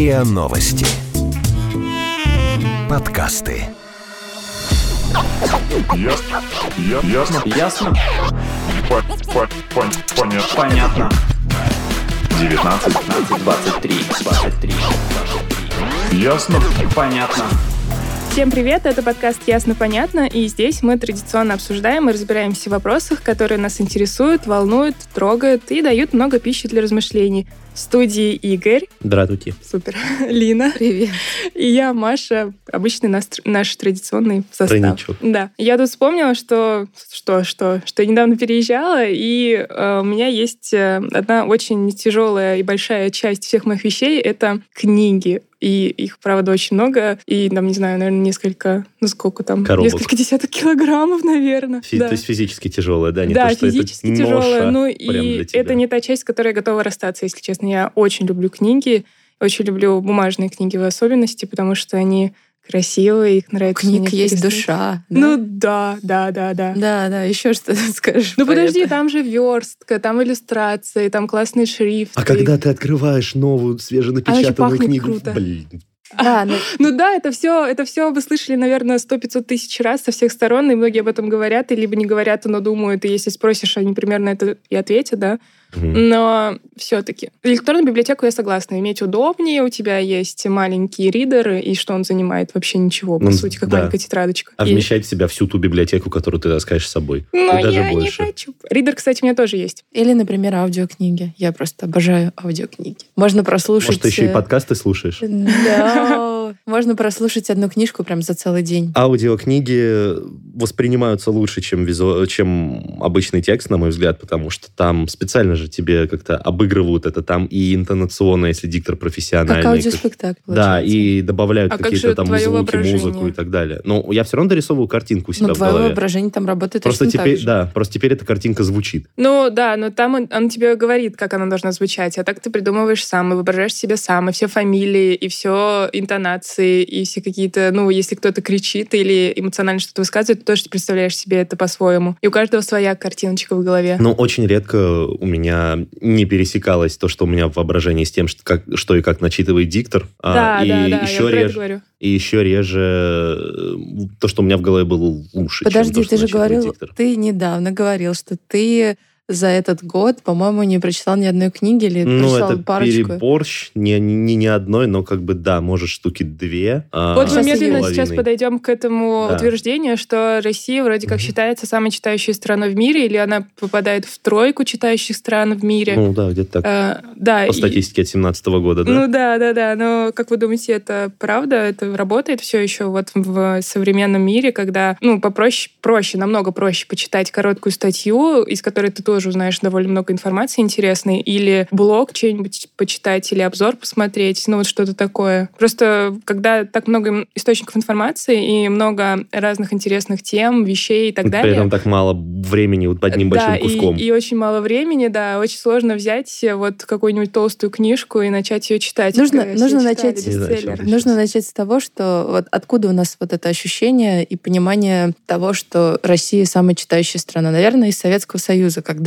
РИА Новости. Подкасты. Ясно. Я- Ясно. Ясно? По- по- пон- Понятно. Понятно. 19. 15, 23, 23, 23. Ясно. Понятно. Всем привет, это подкаст «Ясно-понятно», и здесь мы традиционно обсуждаем и разбираемся в вопросах, которые нас интересуют, волнуют, трогают и дают много пищи для размышлений. В студии Игорь, Здравствуйте. супер, Лина Привет. и я, Маша, обычный наш, наш традиционный состав. Тройничок. Да. Я тут вспомнила, что, что, что, что я недавно переезжала, и э, у меня есть э, одна очень тяжелая и большая часть всех моих вещей — это книги. И их, правда, очень много. И, там, не знаю, наверное, несколько, ну сколько там? Коробок. Несколько десяток килограммов, наверное. Фи- да. То есть физически тяжелая, да? Не да, то, что физически это тяжелая. ноша Ну и это не та часть, с которой я готова расстаться, если честно. Я очень люблю книги, очень люблю бумажные книги в особенности, потому что они красивые, их У нравится. книг мне есть перестать. душа. Ну да, да, да, да. да, да, еще что ты скажешь. Ну подожди, это? там же верстка, там иллюстрации, там классный шрифт. А когда ты открываешь новую свеженапечатанную пахнет книгу, круто. блин, Да, ну, Ну да, это все, это все вы слышали, наверное, сто 500 тысяч раз со всех сторон, и многие об этом говорят, и либо не говорят, но думают, и если спросишь, они примерно это и ответят, да. Но все-таки электронную библиотеку я согласна. Иметь удобнее, у тебя есть маленькие ридеры, и что он занимает вообще ничего, по Ну, сути, как да. маленькая тетрадочка. а И- вмещать в себя всю ту библиотеку, которую ты таскаешь с собой. Но И даже я больше. не хочу. Ридер, кстати, у меня тоже есть. Или, например, аудиокниги. Я просто обожаю аудиокниги. Можно прослушать... Может, ты еще и э, подкасты слушаешь? Да. Можно прослушать одну книжку прям за целый день. Аудиокниги воспринимаются лучше, чем, визу... чем обычный текст, на мой взгляд, потому что там специально же тебе как-то обыгрывают это там и интонационно, если диктор профессиональный. Как аудиоспектакль. Да, и добавляют А как какие-то там твое звуки, музыку воображение? и так далее. Но я все равно дорисовываю картинку у себя Ну, в твое голове. воображение там работает Просто точно теперь, так же. да, просто теперь эта картинка звучит. Ну да, но там он, он тебе говорит, как она должна звучать, а так ты придумываешь сам, и воображаешь себе сам, и все фамилии, и все интонации, и все какие-то, ну, если кто-то кричит или эмоционально что-то высказывает, ты тоже представляешь себе это по-своему. И у каждого своя картиночка в голове. Но очень редко у меня не пересекалось то, что у меня в воображении с тем, что, как, что и как начитывает диктор. А, да, и да, я еще это реже, говорю. и еще реже э, то, что у меня в голове было лучше, чем Подожди, то, что ты же говорил, диктор. ты недавно говорил, что ты за этот год, по-моему, не прочитал ни одной книги или Ну, прочитал это парочку. переборщ, не, не, не одной, но как бы, да, может, штуки две. а, Вот мы сейчас медленно сейчас подойдем к этому Да. утверждению, что Россия вроде как считается самой читающей страной в мире, или она попадает в тройку читающих стран в мире. Ну, да, где-то так. Э, да, По и- статистике от 17 года, да? Ну да, да, да. Но как вы думаете, это правда? Это работает все еще вот в современном мире, когда ну попроще, проще, намного проще почитать короткую статью, из которой ты тоже узнаешь довольно много информации интересной, или блог что-нибудь почитать, или обзор посмотреть, ну вот что-то такое. Просто когда так много источников информации и много разных интересных тем, вещей и так При далее. этом так мало времени вот одним Да, большим куском. И, и очень мало времени, да, очень сложно взять э, вот какую-нибудь толстую книжку и начать ее читать. Нужно- Как нужно начать- знаю, Нужно начать с того, что вот откуда у нас вот это ощущение и понимание того, что Россия самая читающая страна. Наверное, из Советского Союза, когда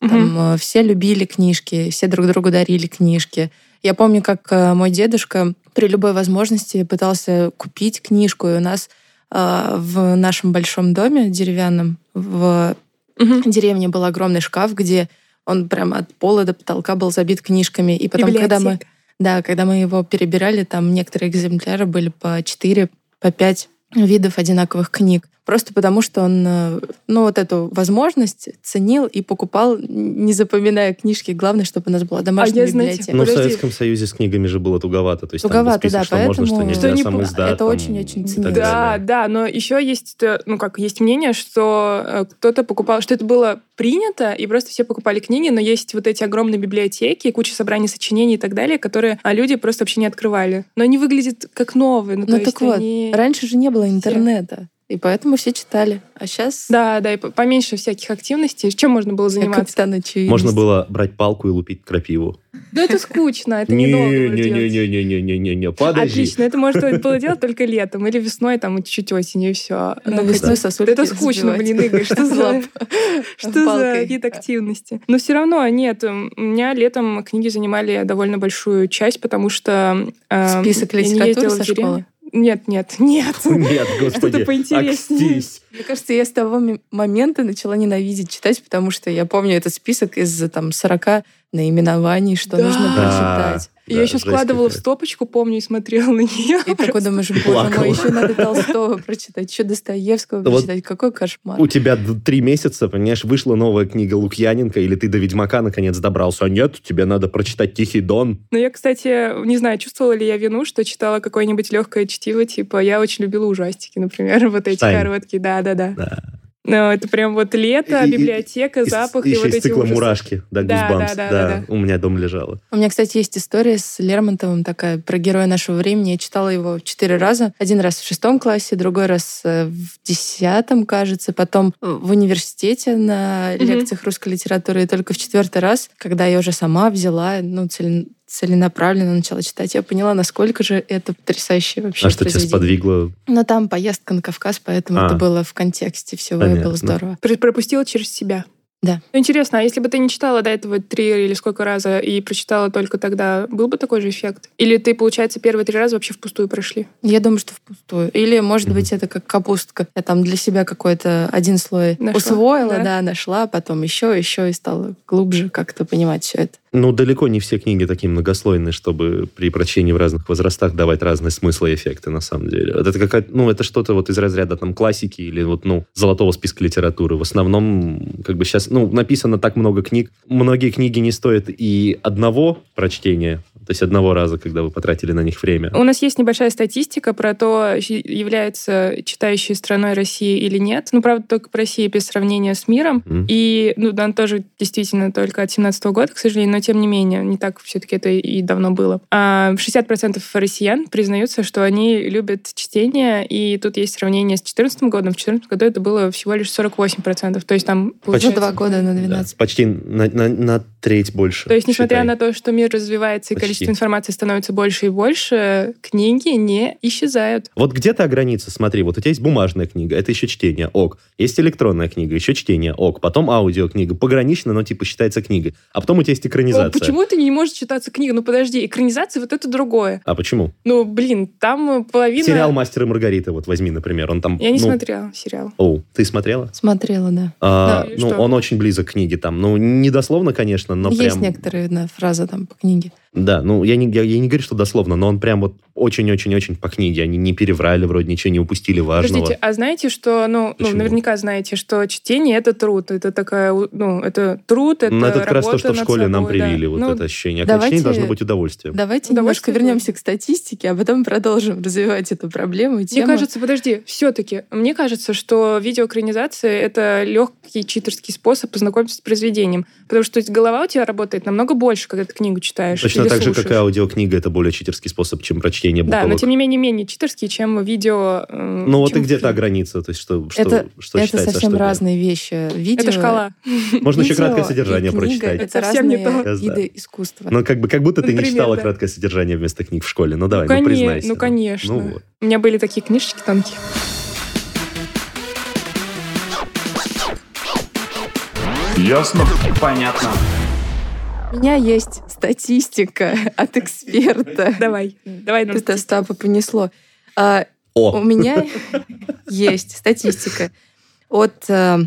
Мгм. там э, все любили книжки, все друг другу дарили книжки. Я помню, как э, мой дедушка при любой возможности пытался купить книжку, и у нас э, в нашем большом доме деревянном в Мгм. деревне был огромный шкаф, где он прям от пола до потолка был забит книжками. И потом, когда мы, Библиотека. да, когда мы его перебирали, там некоторые экземпляры были по 4, по 5 видов одинаковых книг. Просто потому, что он, э, ну, вот эту возможность ценил и покупал, не запоминая книжки. Главное, чтобы у нас была домашняя А я, знаете, библиотека. Ну, в. Советском Союзе с книгами же было туговато. То есть Туговато, там да, что можно, что поэтому- нельзя, Что не сам издат, это очень-очень ценится. Да, да, но еще есть, э, ну как, есть мнение, что э, кто-то покупал, что это было принято, и просто все покупали книги, но есть вот эти огромные библиотеки, куча собраний сочинений и так далее, которые а, люди просто вообще не открывали. Но они выглядят как новые. Ну, то Ну есть так вот, они- раньше же не было интернета. И поэтому все читали. А сейчас Да, да, и по- поменьше всяких активностей. Чем можно было заниматься? капитан очевидность. Можно было брать палку и лупить крапиву. Да это скучно, это недолго было делать. Не-не-не-не-не-не-не, подожди. Отлично, это можно было делать только летом или весной, там, и чуть-чуть осенью, и все. Но весной сосульки Это скучно, блин, Игорь, что за... Что за вид активности? Но все равно нет. У меня летом книги занимали довольно большую часть, потому что... э, Список не литературы со школы? Нет, нет, нет. Нет, господи, акстись. Мне кажется, я с того момента начала ненавидеть читать, потому что я помню этот список из там 40 наименований, что Да. нужно Да. прочитать. Я Да, еще жесть складывала в стопочку, помню, и смотрела на нее. И такой думаешь, боже мой, еще надо Толстого прочитать, еще Достоевского Да вот прочитать. Какой кошмар. У тебя три месяца, понимаешь, вышла новая книга Лукьяненко, или ты до Ведьмака наконец добрался, а нет, тебе надо прочитать «Тихий дон». Но я, кстати, не знаю, чувствовала ли я вину, что читала какое-нибудь легкое чтиво, типа я очень любила ужастики, например, вот эти Штайн. короткие, да-да-да. Да. Но это прям вот лето, И- и- библиотека, Из- запах и еще вот из эти цикла ужасы. «Мурашки», да, Да, да, да, да, да, у меня дома лежала. У меня, кстати, есть история с Лермонтовым такая про героя нашего времени. Я читала его четыре раза. Один раз в шестом классе, другой раз э, в десятом, кажется, потом в университете на лекциях русской литературы. И только в четвертый раз, когда я уже сама взяла, ну, цель- целенаправленно начала читать, я поняла, насколько же это потрясающее вообще А что тебя сподвигло? Но там поездка на Кавказ, поэтому А. это было в контексте всего, и Понятно. было здорово. Пр- Пропустила через себя. Да. Ну, интересно, а если бы ты не читала до этого три или сколько раза и прочитала только тогда, был бы такой же эффект? Или ты, получается, первые три раза вообще впустую прошли? Я думаю, что впустую. Или, может быть, это как капустка. Я там для себя какой-то один слой Нашла, усвоила, да? да? нашла, потом еще, еще и стала глубже как-то понимать все это. Ну, далеко не все книги такие многослойные, чтобы при прочтении в разных возрастах давать разные смыслы и эффекты, на самом деле. Вот Это какая ну, это что-то вот из разряда там классики или вот, ну, золотого списка литературы. В основном, как бы сейчас, ну, написано так много книг. Многие книги не стоят и одного прочтения, то есть одного раза, когда вы потратили на них время. У нас есть небольшая статистика про то, является читающей страной России или нет. Ну, правда, только по России без сравнения с миром. М. И, ну, да, тоже действительно только от 17 года, к сожалению, но тем не менее, не так все-таки это и давно было. А 60% россиян признаются, что они любят чтение, и тут есть сравнение с 2014 годом. В 2014 году это было всего лишь 48%. То есть там За получается... два года на Да, 12. почти на, на- на треть больше. То есть, несмотря считай. на то, что мир развивается и Почти. количество информации становится больше и больше, книги не исчезают. Вот где та граница? Смотри, вот у тебя есть бумажная книга, это еще чтение, ок. Есть электронная книга, еще чтение, ок. Потом аудиокнига, погранично, но типа считается книгой. А потом у тебя есть Ну, экранизация. почему это не может читаться книга? Ну, подожди, экранизация вот это другое. А почему? Ну, блин, там половина... Сериал «Мастер и Маргарита», вот возьми, например, он там... Я не ну, смотрела сериал. О, ты смотрела? Смотрела, да. А, Ну, и ну, что? он очень близок к книге там. Ну, не дословно, конечно, но Есть прям... некоторые да, фразы там по книге. Да, ну, я не, я, я не говорю, что дословно, но он прям вот очень-очень-очень по книге. Они не переврали вроде, ничего не упустили важного. Подождите, а знаете, что, ну, ну, наверняка знаете, что чтение это труд, это такая, ну, это труд, это Ну, это как раз то, что в школе нам собой, да. привили, вот Ну, это ощущение. А давайте- чтение должно быть удовольствием. Давайте Удовольствие немножко вернемся к статистике, а потом продолжим развивать эту проблему и Мне тему. кажется, подожди, все-таки, мне кажется, что видеоэкранизация — это легкий читерский способ познакомиться с произведением. Потому что голова у тебя работает намного больше, когда ты книгу читаешь Точно так же, как и слушаешь. аудиокнига, это более читерский способ, чем прочтение Да, буквок. но тем не менее менее читерский, чем видео. э, Ну вот и где та фильм. граница? То есть что, что, Это- что это считается, совсем что нет? разные вещи. Видео, Это шкала. Можно еще краткое содержание книга прочитать. Это Совсем не разные то. виды искусства. Ну, как бы, как будто ты не читала да. краткое содержание вместо книг в школе. Ну, давай, ну, коне- признайся. ну, конечно. Ну, вот. У меня были такие книжечки тонкие. Ясно? Понятно. У меня есть статистика от эксперта. Давай, давай. Это Остапа понесло. А, О, У меня есть статистика от э,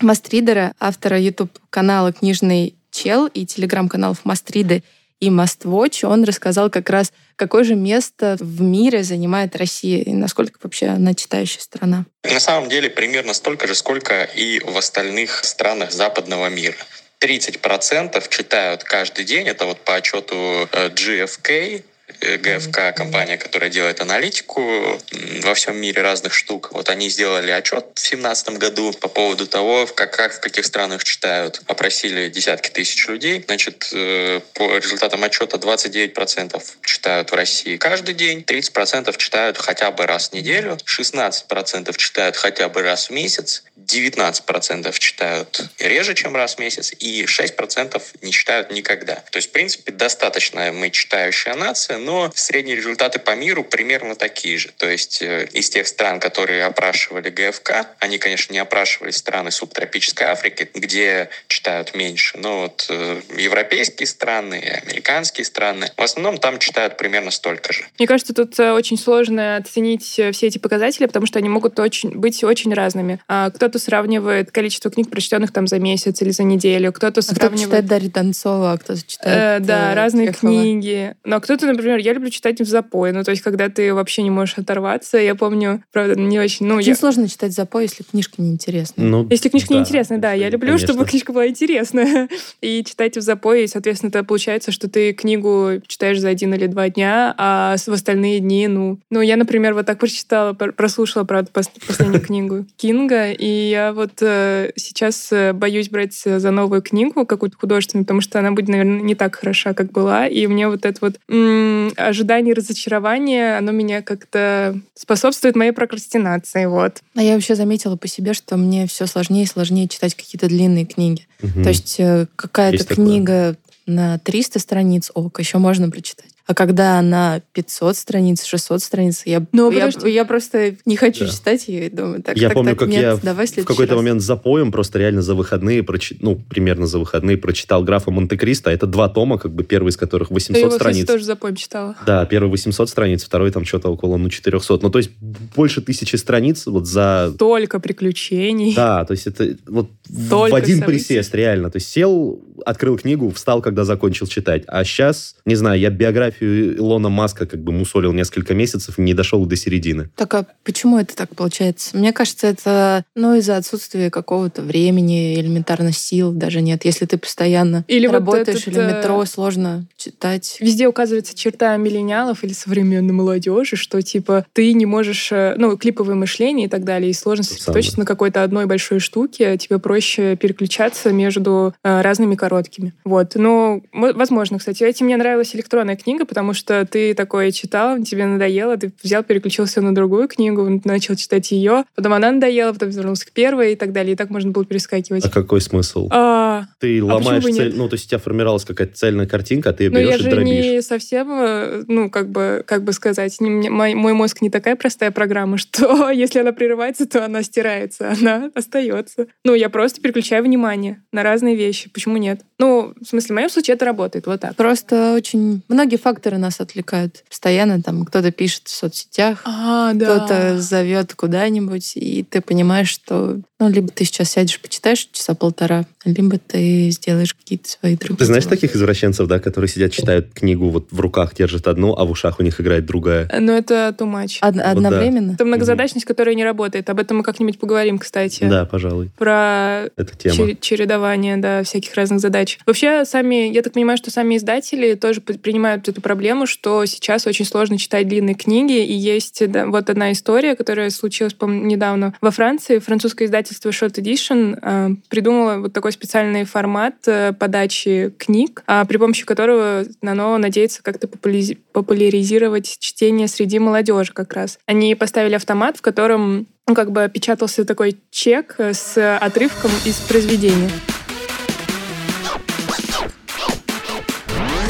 Мастридера, автора YouTube-канала «Книжный чел» и телеграм-каналов Мастриды и Маствотч. Он рассказал как раз, какое же место в мире занимает Россия и насколько вообще она читающая страна. На самом деле примерно столько же, сколько и в остальных странах западного мира. 30% читают каждый день, это вот по отчету э, GFK, э, ГФК, компания, которая делает аналитику во всем мире разных штук. Вот они сделали отчет в 2017 году по поводу того, как, как в каких странах читают. Опросили десятки тысяч людей. Значит, э, по результатам отчета 29% читают в России каждый день, 30% читают хотя бы раз в неделю, 16% читают хотя бы раз в месяц, 19% читают реже, чем раз в месяц, и 6% не читают никогда. То есть, в принципе, достаточно мы читающая нация, но средние результаты по миру примерно такие же. То есть, э, из тех стран, которые опрашивали ГФК, они, конечно, не опрашивали страны субтропической Африки, где читают меньше, но вот э, европейские страны, американские страны, в основном там читают примерно столько же. Мне кажется, тут э, очень сложно оценить все эти показатели, потому что они могут очень, быть очень разными. А кто-то сравнивает количество книг, прочтенных там за месяц или за неделю, кто-то А сравнивает... кто-то читает Дарью Донцова, а кто-то Э, читает... да, э, разные Чехова. книги. Но кто-то, например, я люблю читать в запой. Ну, то есть, когда ты вообще не можешь оторваться. Я помню, правда, не очень... Ну, Очень я... сложно читать запой, если книжка неинтересная. Ну, Если книжка да, неинтересная, да, я люблю, конечно. чтобы книжка была интересная. И читать в запой, и, соответственно, это получается, что ты книгу читаешь за один или два дня, а в остальные дни, ну... Ну, я, например, вот так прочитала, пр- прослушала, правда, пос- последнюю книгу Кинга, и я вот э, сейчас э, боюсь брать за новую книгу какую-то художественную, потому что она будет, наверное, не так хороша, как была, и мне вот это вот м, ожидание разочарования, оно меня как-то способствует моей прокрастинации, вот. А я вообще заметила по себе, что мне все сложнее и сложнее читать какие-то длинные книги. Мгм. То есть э, какая-то Есть такое. книга на 300 страниц, ок, еще можно прочитать. А когда на 500 страниц, 600 страниц, я, Ну, я, подожди. я просто не хочу Да. читать ее и думаю, так, я так, помню, так, как нет, я давай в какой-то раз. момент за поем просто реально за выходные, прочи- ну, примерно за выходные прочитал графа Монте-Кристо. Это два тома, как бы первый из которых Я 800 его, страниц. тоже запоем читала. Да, первый 800 страниц, второй там что-то около, ну, 400. Ну, то есть больше тысячи страниц вот за... Столько приключений. Да, то есть это вот в Столько один событий. присест, реально. То есть сел, открыл книгу, встал, когда закончил читать. А сейчас, не знаю, я биографию Илона Маска как бы мусолил несколько месяцев, не дошел до середины. Так а почему это так получается? Мне кажется, это ну, из-за отсутствия какого-то времени, элементарно сил даже нет. Если ты постоянно Или вот работаешь этот, или в э, метро, сложно читать. Везде указывается черта миллениалов или современной молодежи, что типа ты не можешь, э, ну, клиповое мышление и так далее, и сложно сосредоточиться на какой-то одной большой штуке, тебе проще переключаться между э, разными короткими. Вот. Ну, мо- возможно, кстати. Этим мне нравилась электронная книга, потому что ты такое читал, тебе надоело, ты взял, переключился на другую книгу, начал читать ее, потом она надоела, потом вернулся к первой и так далее. И так можно было перескакивать. А какой смысл? А, Ты ломаешь почему бы цель, ну, то есть у тебя формировалась какая-то цельная картинка, а ты ее Но я берешь и же дробишь. не совсем, э, ну, как бы, как бы сказать, не- мой, мой мозг не такая простая программа, что если она прерывается, то она стирается, она остается. Ну, я просто переключаю внимание на разные вещи. Почему нет? Ну, в смысле, в моем случае это работает вот так. Просто очень многие факторы нас отвлекают. Постоянно там кто-то пишет в соцсетях, А, кто-то зовет куда-нибудь, и ты понимаешь, что ну, либо ты сейчас сядешь, почитаешь часа полтора, либо ты сделаешь какие-то свои другие Ты знаешь дела. таких извращенцев, да, которые сидят, читают книгу, вот в руках держат одну, а в ушах у них играет другая? Но это too much. Од- одновременно? Это многозадачность, которая не работает. Об этом мы как-нибудь поговорим, кстати. Да, пожалуй, Про это тема. Чер- чередование, да, всяких разных задач. Вообще, сами, я так понимаю, что сами издатели тоже принимают эту проблему, что сейчас очень сложно читать длинные книги, и есть да, вот одна история, которая случилась, по недавно во Франции. Французское издательство Short Edition э, придумало вот такой специальный формат э, подачи книг, а, при помощи которого оно надеется как-то популяри- популяризировать чтение среди молодежи как раз. Они поставили автомат, в котором ну, как бы печатался такой чек э, с отрывком из произведения.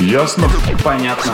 Ясно? Понятно.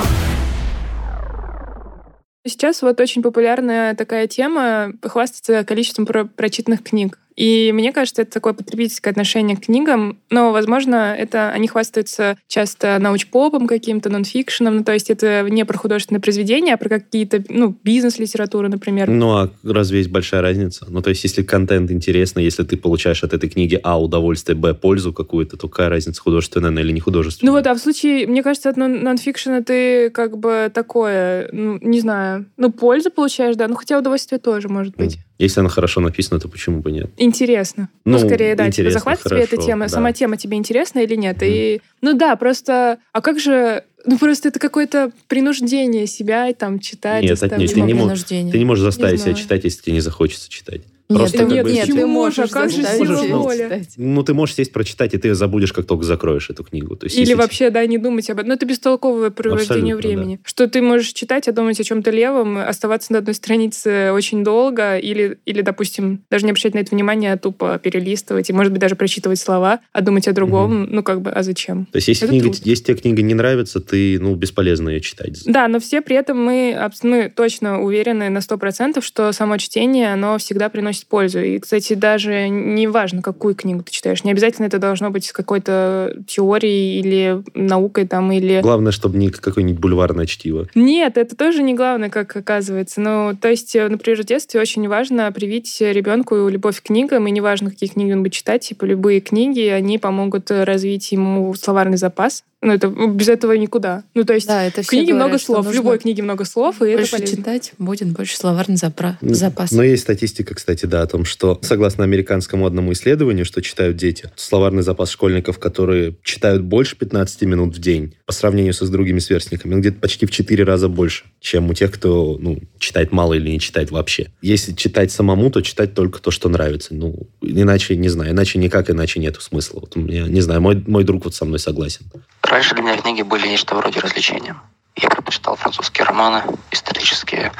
Сейчас вот очень популярная такая тема хвастаться количеством про- прочитанных книг. И мне кажется, это такое потребительское отношение к книгам. Но, возможно, это они хвастаются часто научпопом каким-то, нонфикшеном. Ну, то есть это не про художественное произведение, а про какие-то, ну, бизнес-литературу, например. Ну, а разве есть большая разница? Ну, то есть, если контент интересный, если ты получаешь от этой книги А удовольствие, Б пользу какую-то, то какая разница, художественная она или не художественная? Ну вот, а в случае, мне кажется, от нон- нонфикшена ты как бы такое, ну, не знаю, ну, пользу получаешь, да, ну, хотя удовольствие тоже может быть. Если она хорошо написана, то почему бы нет? И Интересно. Ну, Ну, скорее, да. Типа, захватит тебя эта хорошо, тема? да. Сама тема тебе интересна или нет? Мгм. И, ну да, просто... А как же... Ну, просто это какое-то принуждение себя там читать. Нет, отнюдь. Ты не, мо- принуждение. ты не можешь заставить себя знаю. читать, если тебе не захочется читать. Нет, Просто ты- нет, бы- нет, ты же? можешь А как же сила воли? Ну, ты можешь сесть прочитать, и ты ее забудешь, как только закроешь эту книгу. То есть, Или если вообще, да, не думать об этом. Ну, это бестолковое провождение времени. Что ты можешь читать, а думать о чем-то левом, оставаться на одной странице очень долго, или, или, допустим, даже не обращать на это внимание, а тупо перелистывать, и, может быть, даже прочитывать слова, а думать о другом. Ну, как бы, а зачем? То есть, если, Это книга, если тебе книга не нравится, ты, ну, бесполезно ее читать. Да, но все при этом мы, мы точно уверены на 100%, что само чтение, оно всегда приносит пользу. И, кстати, даже не важно, какую книгу ты читаешь. Не обязательно это должно быть с какой-то теорией или наукой там, или... Главное, чтобы не какое-нибудь бульварное чтиво. Нет, это тоже не главное, как оказывается. Ну, то есть, э, например, в детстве очень важно привить ребенку любовь к книгам, и неважно, какие книги он будет читать, типа любые книги, они помогут э, развить ему словарный запас. Ну, это ну, без этого никуда. Ну, то есть, Да, это в книге говорят, много слов, в любой книге много слов, и это Больше полезно. читать, будет больше словарный запра- запас. Но есть статистика, кстати, да, о том, что, согласно американскому одному исследованию, что читают дети, словарный запас школьников, которые читают больше 15 минут в день, по сравнению со с другими сверстниками, он где-то почти в 4 раза больше, чем у тех, кто ну, читает мало или не читает вообще. Если читать самому, то читать только то, что нравится. Ну, иначе, не знаю, иначе никак, иначе нету смысла. Вот у меня, не знаю, мой, мой друг вот со мной согласен. Раньше для меня книги были нечто вроде развлечения. Я предпочитал французские романы, исторические,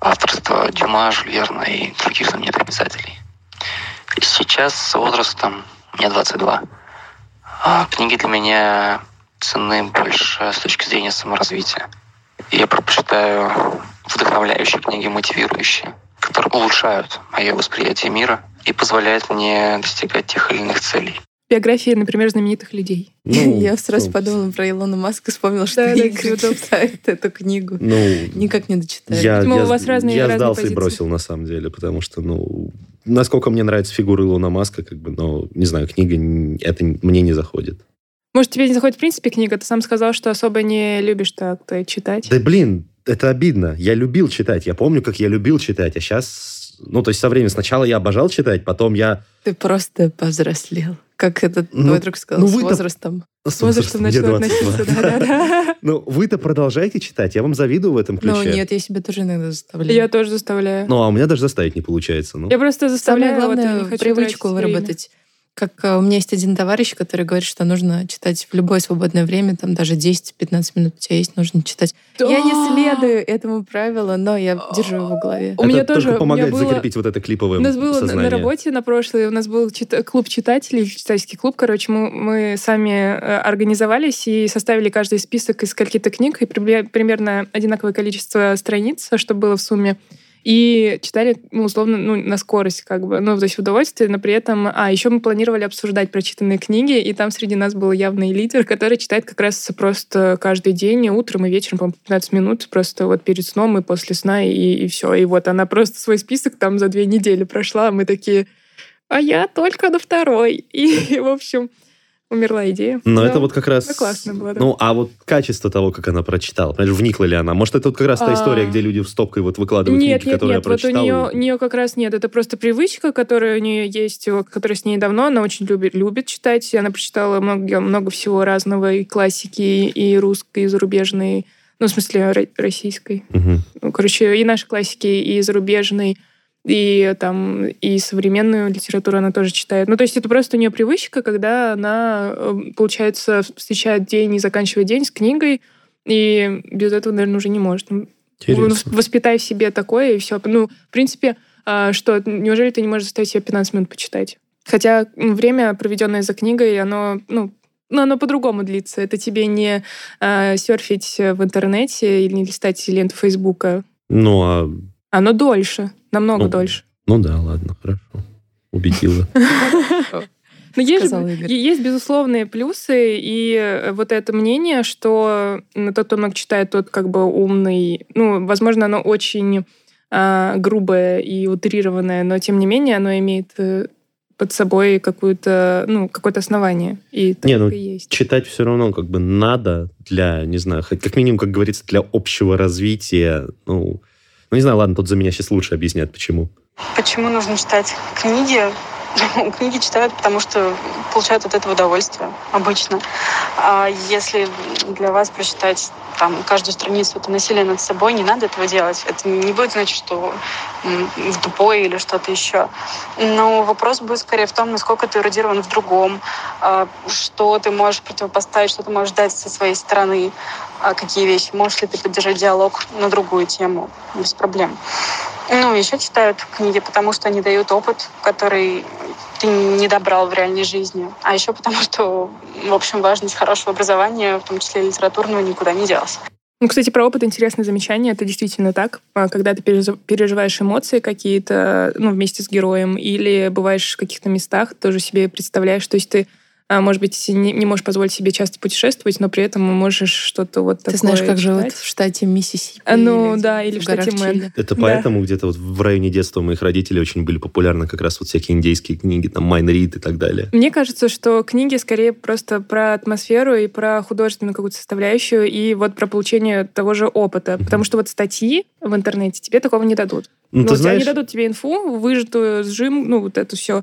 авторство Дюма, Жюль Верна и других знаменитых писателей. Сейчас с возрастом, мне 22, а книги для меня ценны больше с точки зрения саморазвития. Я предпочитаю вдохновляющие книги, мотивирующие, которые улучшают мое восприятие мира и позволяют мне достигать тех или иных целей. Биографии, например, знаменитых людей. Ну, Я сразу ну, подумала про Илона Маска, вспомнила, что Да, да, Игорь удобно. читает эту книгу. Ну, Никак не дочитает. Я, Видимо, я, у вас разные- я разные сдался позиции. и бросил, на самом деле, потому что, ну, насколько мне нравится фигура Илона Маска, как бы, но, не знаю, книга, это мне не заходит. Может, тебе не заходит в принципе книга? Ты сам сказал, что особо не любишь так-то читать. Да, блин, это обидно. Я любил читать. Я помню, как я любил читать, а сейчас... Ну, то есть со временем сначала я обожал читать, потом я... Ты просто повзрослел. Как этот Ну, твой друг сказал, ну с возрастом. С возрастом 22. относиться. Да-да-да. Ну, вы-то продолжаете читать, я вам завидую в этом ключе. Ну нет, я себя тоже иногда заставляю. Я тоже заставляю. Ну, а у меня даже заставить не получается. Ну, Я просто заставляю, главное, хочу привычку время. Как э, у меня есть один товарищ, который говорит, что нужно читать в любое свободное время, там даже 10-15 минут у тебя есть, нужно читать. Я не Да. следую этому правилу, но я держу его в голове. У меня это тоже- у меня помогает было- закрепить вот это клиповое У нас было на- на работе на прошлой, у нас был чит- клуб читателей, читательский клуб, короче, мы, мы сами э, организовались и составили каждый список из каких-то книг, и прибе- примерно одинаковое количество страниц, что было в сумме. И читали, ну, условно, ну, на скорость, как бы, ну, то есть в удовольствие, но при этом... А, еще мы планировали обсуждать прочитанные книги, и там среди нас был явный лидер, который читает как раз просто каждый день, утром и вечером, по 15 минут, просто вот перед сном и после сна, и, и все. И вот она просто свой список там за две недели прошла, а мы такие, а я только на второй. И, в общем, умерла идея. Но Да. это вот как раз... ну, классно было, да. Ну, а вот качество того, как она прочитала. Понимаешь, вникла ли она? Может, это вот как раз та А. история, где люди в стопкой вот выкладывают Нет, книги, нет, которые нет, я вот у нее, и- нее как раз нет. Это просто привычка, которая у нее есть, которая с ней давно. Она очень любит, любит читать. Она прочитала много, много всего разного, и классики, и русской, и зарубежной. Ну, в смысле, ро- российской. Мгм. Ну, короче, и наши классики, и зарубежной, и там и современную литературу она тоже читает. Ну, то есть это просто у нее привычка, когда она, э, получается, встречает день и заканчивает день с книгой, и без этого, наверное, уже не может. Ну, Интересно. Воспитай в себе такое, и все. Ну, в принципе, а, что, неужели ты не можешь заставить себя 15 минут почитать? Хотя м, время, проведенное за книгой, оно, ну, ну, оно по-другому длится. Это тебе не а, серфить в интернете или не листать ленту Фейсбука. Ну, а... Оно дольше, намного Ну, дольше. Ну да, ладно, хорошо. Убедила. Но есть, Сказал Игорь. е- есть безусловные плюсы, и э, вот это мнение, что тот, кто много читает, тот как бы умный. Ну, возможно, оно очень а, грубое и утрированное, но тем не менее оно имеет э, под собой какую-то, ну, какое-то основание. И так Не, ну, и есть. Читать все равно как бы надо для, не знаю, хоть как минимум, как говорится, для общего развития. Ну, ну не знаю, ладно, тут за меня сейчас лучше объяснят, почему. Почему нужно читать книги? Книги читают, потому что получают от этого удовольствие обычно. А если для вас прочитать там каждую страницу это насилие над собой, не надо этого делать. Это не будет значить, что в тупой или что-то еще. Но вопрос будет скорее в том, насколько ты эрудирован в другом, а, что ты можешь противопоставить, что ты можешь дать со своей стороны, какие вещи. Можешь ли ты поддержать диалог на другую тему без проблем. Ну, еще читают книги, потому что они дают опыт, который ты не добрал в реальной жизни. А еще потому, что, в общем, важность хорошего образования, в том числе литературного, никуда не делась. Ну, кстати, про опыт интересное замечание. Это действительно так. А когда ты переживаешь эмоции какие-то, ну, вместе с героем, или бываешь в каких-то местах, тоже себе представляешь, то есть ты а, может быть, не, не можешь позволить себе часто путешествовать, но при этом можешь что-то вот Ты такое знаешь, как читать. живут в штате Миссисипи? А, ну или да, или в штате горах Мэн. Это Да. поэтому где-то вот в районе детства моих родителей очень были популярны как раз вот всякие индейские книги, там Майн Рид и так далее. Мне кажется, что книги скорее просто про атмосферу и про художественную какую-то составляющую, и вот про получение того же опыта. Потому что вот статьи в интернете тебе такого не дадут. Ну, Ну, ты знаешь, они дадут тебе инфу, выжатую, сжим, ну, вот это все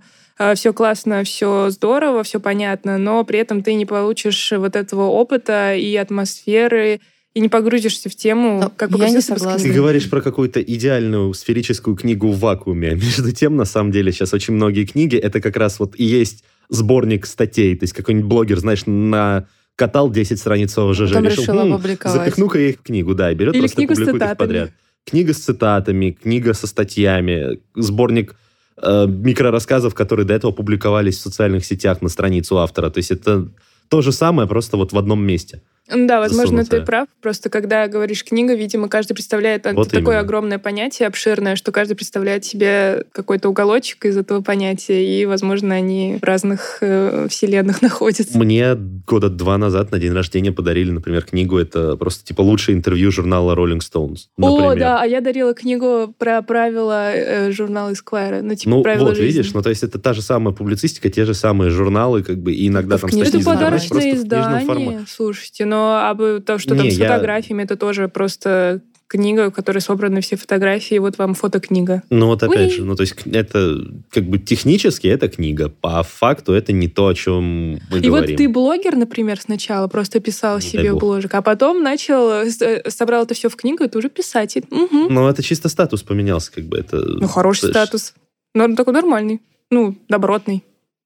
все классно, все здорово, все понятно, но при этом ты не получишь вот этого опыта и атмосферы, и не погрузишься в тему, Ну, как я не бы согласна. Ты говоришь про какую-то идеальную сферическую книгу в вакууме. А Между тем, на самом деле, сейчас очень многие книги, это как раз вот и есть сборник статей. То есть какой-нибудь блогер, знаешь, накатал 10 страниц ОЖЖ, решил, решил «М, опубликовать». запихну-ка я их в книгу, да, и берет Или просто книгу с публикует их подряд. Книга с цитатами, книга со статьями, сборник э, микрорассказов, которые до этого публиковались в социальных сетях на страницу автора. То есть это то же самое, просто вот в одном месте. Да, возможно, ты засунутая. прав. Просто когда говоришь книга, видимо, каждый представляет Вот такое именно. огромное понятие, обширное, что каждый представляет себе какой-то уголочек из этого понятия, и, возможно, они в разных э, вселенных находятся. Мне года два назад на день рождения подарили, например, книгу. Это просто типа лучшее интервью журнала Rolling Stones. О, например. да, а я дарила книгу про правила э, журнала Esquire. Ну, типа, Ну, правила вот, жизни. видишь, ну, то есть это та же самая публицистика, те же самые журналы, как бы, и иногда в там статьи Это подарочное издание, слушайте. Но а бы то, что там Не, с я- фотографиями, это тоже просто книга, в которой собраны все фотографии, вот вам фотокнига. Ну, вот опять Уи. же, ну, то есть это, как бы, технически это книга, по факту это не то, о чем мы И говорим. вот ты блогер, например, сначала просто писал Не себе бложек, а потом начал, э, собрал это все в книгу, и ты уже писатель. Мгм. Ну, это чисто статус поменялся, как бы, это... Ну, хороший есть- статус. Но такой нормальный. Ну, добротный.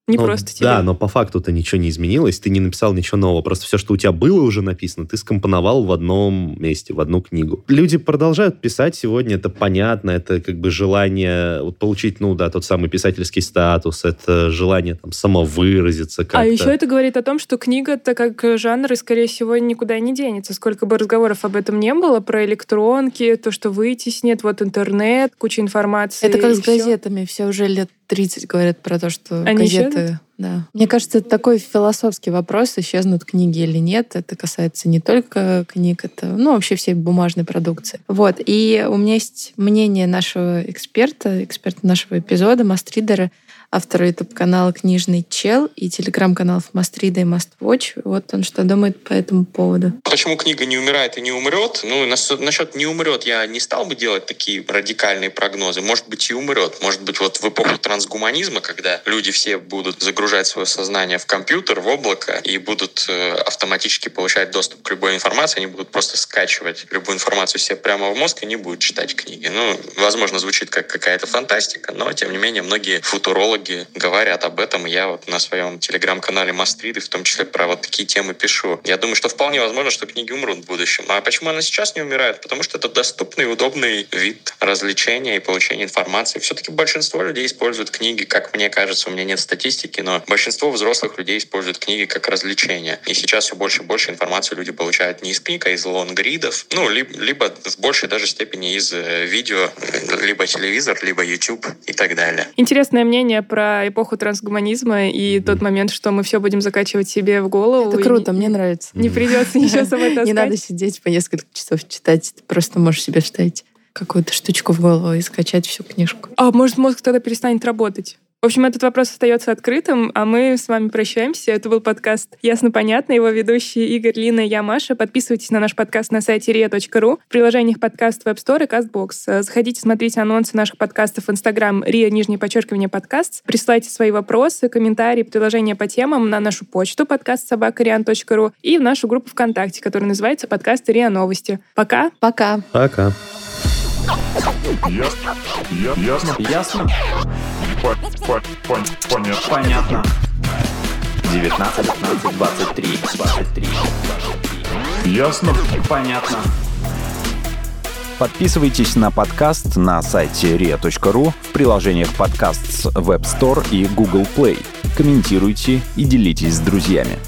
Не Ну, просто тебе. Да, но по факту-то ничего не изменилось, ты не написал ничего нового. Просто все, что у тебя было уже написано, ты скомпоновал в одном месте, в одну книгу. Люди продолжают писать сегодня, это понятно, это как бы желание вот, получить, ну да, тот самый писательский статус, это желание там самовыразиться как-то. А еще это говорит о том, что книга-то как жанр, и, скорее всего, никуда не денется. Сколько бы разговоров об этом не было, про электронки, то, что вытеснит, вот интернет, куча информации. Это как с газетами. Все уже лет 30 говорят про то, что Они газеты... Да. Мне кажется, это такой философский вопрос, исчезнут книги или нет. Это касается не только книг, это, ну, вообще всей бумажной продукции. Вот. И у меня есть мнение нашего эксперта, эксперта нашего эпизода, Мастридера, автора YouTube-канала «Книжный чел» и телеграм-каналов Мастрида и Маствотч. Вот он что думает по этому поводу. Почему книга не умирает и не умрет? Ну, нас- насчет не умрет я не стал бы делать такие радикальные прогнозы. Может быть, и умрет. Может быть, вот в эпоху трансгуманизма, когда люди все будут загружать свое сознание в компьютер, в облако, и будут э, автоматически получать доступ к любой информации, они будут просто скачивать любую информацию себе прямо в мозг и не будут читать книги. Ну, возможно, звучит как какая-то фантастика, но, тем не менее, многие футурологи говорят об этом. Я вот на своем телеграм-канале Мастриды в том числе про вот такие темы пишу. Я думаю, что вполне возможно, что книги умрут в будущем. А почему она сейчас не умирает? Потому что это доступный удобный вид развлечения и получения информации. Все-таки большинство людей используют книги, как мне кажется, у меня нет статистики, но большинство взрослых людей используют книги как развлечение. И сейчас все больше и больше информации люди получают не из книг, а из лонгридов, ну, ли- либо в большей даже степени из э, видео, либо телевизор, либо YouTube и так далее. Интересное мнение про эпоху трансгуманизма и тот момент, что мы все будем закачивать себе в голову. Это круто, не- мне нравится. Не придется ничего с собой таскать. Не надо сидеть по несколько часов читать. Ты просто можешь себе вставить какую-то штучку в голову и скачать всю книжку. А может, мозг тогда перестанет работать? В общем, этот вопрос остается открытым, а мы с вами прощаемся. Это был подкаст «Ясно-понятно». Его ведущие Игорь, Лина и я, Маша. Подписывайтесь на наш подкаст на сайте ria.ru, в приложениях подкаст Web Store и CastBox. Заходите смотреть анонсы наших подкастов в Instagram ria, нижнее подчеркивание, подкаст. Присылайте свои вопросы, комментарии, предложения по темам на нашу почту подкаст собакариан.ру и в нашу группу ВКонтакте, которая называется «Подкаст РИА Новости». Пока! Пока! Пока. Ясно. Ясно. Ясно? По- по- пон- Понятно. Понятно. 19, 15, 23, 23, 23. Ясно. Понятно. Подписывайтесь на подкаст на сайте ria.ru в приложениях подкаст с Web Store и Google Play. Комментируйте и делитесь с друзьями.